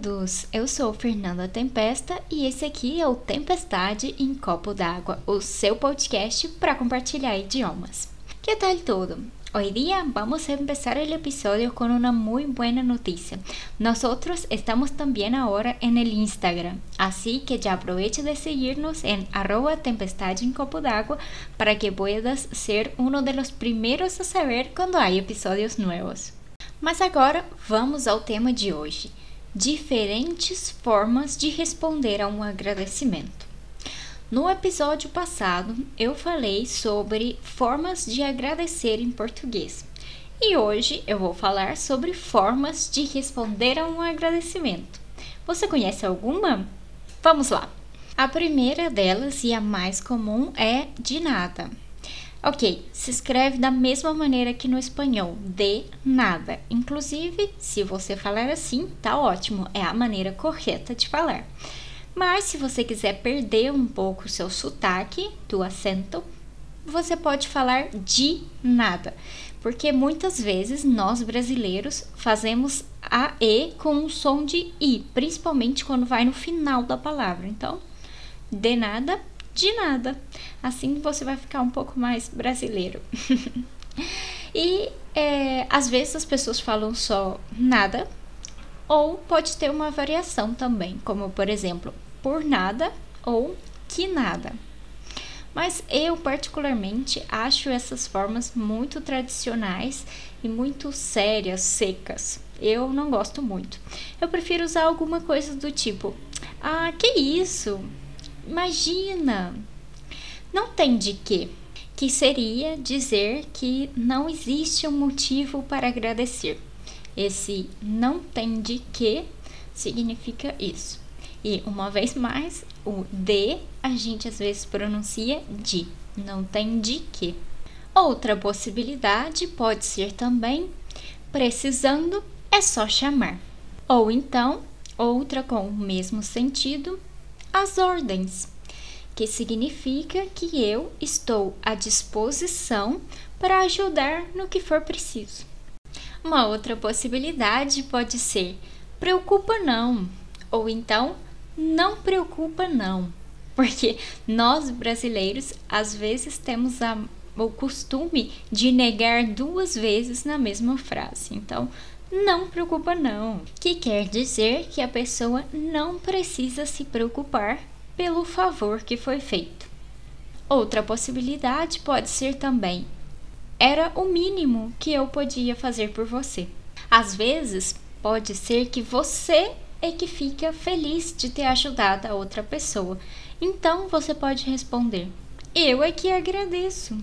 todos! Eu sou Fernanda Tempesta e esse aqui é o Tempestade em Copo d'Água, o seu podcast para compartilhar idiomas. Que tal todo? Hoy día vamos a empezar el episodio con una muy buena noticia. Nosotros estamos también ahora en el Instagram, así que ya aprovecha de seguirnos en arroba tempestade en copo d'água para que puedas ser uno de los primeros a saber cuando hay episodios nuevos. Mas agora vamos ao tema de hoje diferentes formas de responder a um agradecimento. No episódio passado, eu falei sobre formas de agradecer em português. E hoje eu vou falar sobre formas de responder a um agradecimento. Você conhece alguma? Vamos lá! A primeira delas e a mais comum é de nada. Ok, se escreve da mesma maneira que no espanhol, de nada. Inclusive, se você falar assim, tá ótimo, é a maneira correta de falar. Mas se você quiser perder um pouco o seu sotaque do acento, você pode falar de nada, porque muitas vezes nós brasileiros fazemos a e com um som de i, principalmente quando vai no final da palavra. Então, de nada de nada. Assim você vai ficar um pouco mais brasileiro. e é, às vezes as pessoas falam só nada, ou pode ter uma variação também, como por exemplo, por nada ou que nada. Mas eu, particularmente, acho essas formas muito tradicionais e muito sérias, secas. Eu não gosto muito. Eu prefiro usar alguma coisa do tipo: Ah, que isso? Imagina! Não tem de quê, que seria dizer que não existe um motivo para agradecer. Esse não tem de quê significa isso. E uma vez mais, o de a gente às vezes pronuncia de, não tem de quê. Outra possibilidade pode ser também precisando é só chamar. Ou então, outra com o mesmo sentido, as ordens, que significa que eu estou à disposição para ajudar no que for preciso. Uma outra possibilidade pode ser preocupa não, ou então não preocupa não, porque nós brasileiros às vezes temos a, o costume de negar duas vezes na mesma frase. Então, não preocupa não, que quer dizer que a pessoa não precisa se preocupar pelo favor que foi feito. Outra possibilidade pode ser também: era o mínimo que eu podia fazer por você. Às vezes, pode ser que você é que fica feliz de ter ajudado a outra pessoa. Então você pode responder: Eu é que agradeço.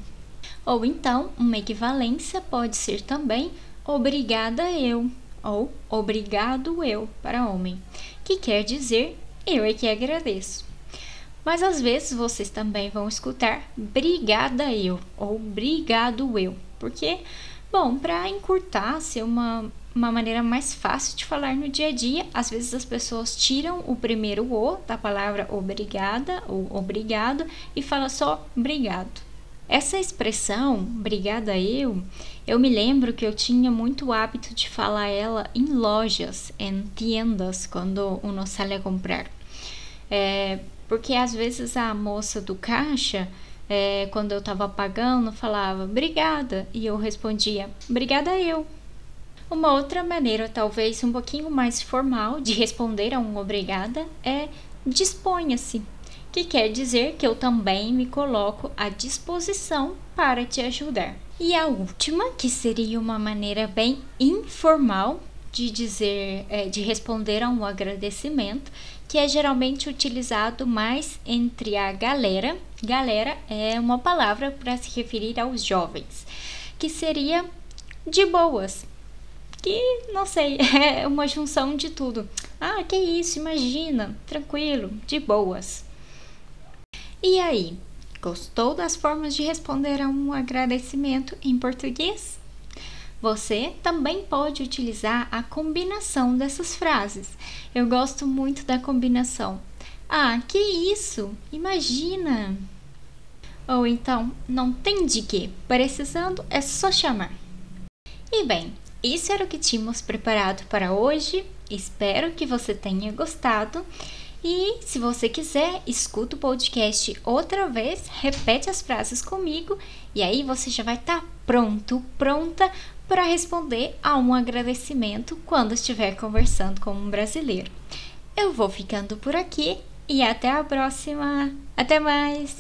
Ou então, uma equivalência pode ser também obrigada eu ou obrigado eu para homem, que quer dizer eu é que agradeço. Mas às vezes vocês também vão escutar brigada eu ou obrigado eu, porque, bom, para encurtar, ser uma, uma maneira mais fácil de falar no dia a dia, às vezes as pessoas tiram o primeiro o da palavra obrigada ou obrigado e fala só obrigado. Essa expressão, obrigada eu, eu me lembro que eu tinha muito hábito de falar ela em lojas, em tiendas, quando uno sale a comprar. É, porque às vezes a moça do caixa, é, quando eu estava pagando, falava obrigada e eu respondia obrigada eu. Uma outra maneira, talvez um pouquinho mais formal, de responder a um obrigada é disponha-se que quer dizer que eu também me coloco à disposição para te ajudar. E a última, que seria uma maneira bem informal de dizer, é, de responder a um agradecimento, que é geralmente utilizado mais entre a galera. Galera é uma palavra para se referir aos jovens, que seria de boas. Que não sei, é uma junção de tudo. Ah, que isso, imagina, tranquilo, de boas. E aí, gostou das formas de responder a um agradecimento em português? Você também pode utilizar a combinação dessas frases. Eu gosto muito da combinação. Ah, que isso! Imagina! Ou então, não tem de que, precisando é só chamar. E bem, isso era o que tínhamos preparado para hoje. Espero que você tenha gostado. E se você quiser, escuta o podcast outra vez, repete as frases comigo e aí você já vai estar tá pronto, pronta para responder a um agradecimento quando estiver conversando com um brasileiro. Eu vou ficando por aqui e até a próxima. Até mais!